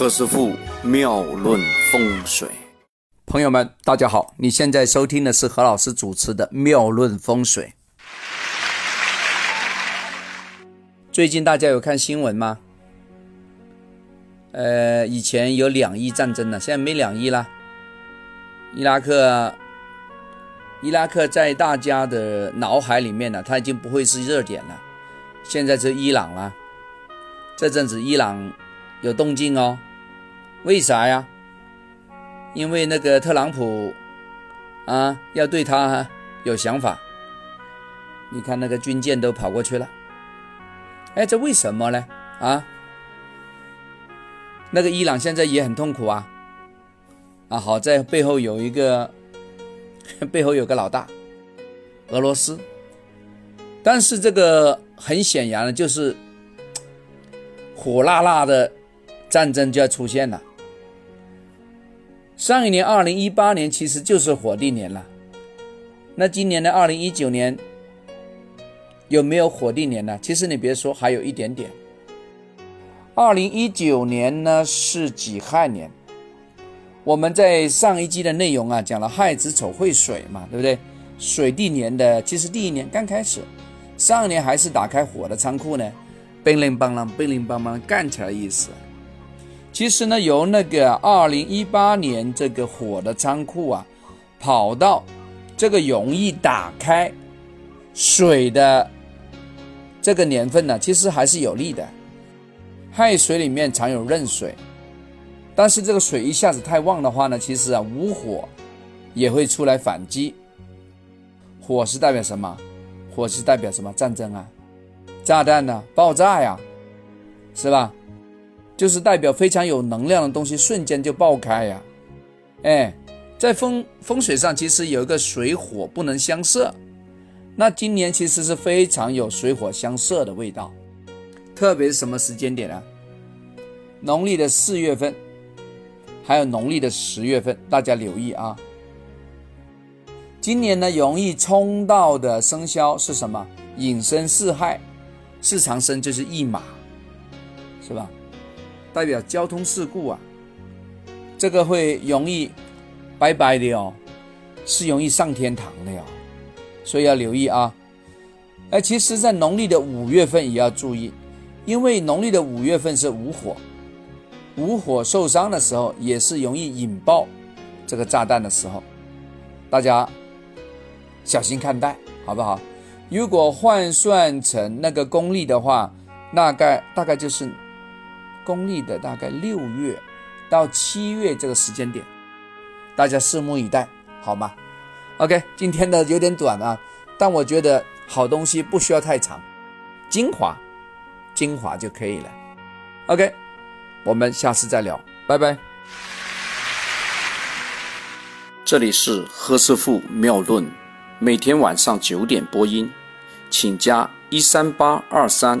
何师傅妙论风水，朋友们，大家好！你现在收听的是何老师主持的《妙论风水》。最近大家有看新闻吗？呃，以前有两伊战争呢，现在没两伊啦。伊拉克，伊拉克在大家的脑海里面呢，它已经不会是热点了。现在是伊朗了，这阵子伊朗。有动静哦，为啥呀？因为那个特朗普啊，要对他有想法。你看那个军舰都跑过去了，哎，这为什么呢？啊，那个伊朗现在也很痛苦啊，啊，好在背后有一个，背后有个老大，俄罗斯。但是这个很显然的就是火辣辣的。战争就要出现了。上一年二零一八年其实就是火地年了，那今年的二零一九年有没有火地年呢？其实你别说，还有一点点。二零一九年呢是己亥年，我们在上一季的内容啊讲了亥子丑会水嘛，对不对？水地年的其实第一年刚开始，上一年还是打开火的仓库呢，乒铃乓啷，乒铃乓啷干起来的意思。其实呢，由那个二零一八年这个火的仓库啊，跑到这个容易打开水的这个年份呢，其实还是有利的。亥水里面常有壬水，但是这个水一下子太旺的话呢，其实啊无火也会出来反击。火是代表什么？火是代表什么？战争啊，炸弹呢？爆炸呀，是吧？就是代表非常有能量的东西瞬间就爆开呀，哎，在风风水上其实有一个水火不能相射，那今年其实是非常有水火相射的味道，特别是什么时间点啊？农历的四月份，还有农历的十月份，大家留意啊。今年呢，容易冲到的生肖是什么？引申四害，四长生就是一马，是吧？代表交通事故啊，这个会容易拜拜的哦，是容易上天堂的哟，所以要留意啊。哎，其实，在农历的五月份也要注意，因为农历的五月份是午火，午火受伤的时候，也是容易引爆这个炸弹的时候，大家小心看待，好不好？如果换算成那个公历的话，大概大概就是。公历的大概六月到七月这个时间点，大家拭目以待，好吗？OK，今天的有点短啊，但我觉得好东西不需要太长，精华，精华就可以了。OK，我们下次再聊，拜拜。这里是何师傅妙论，每天晚上九点播音，请加一三八二三。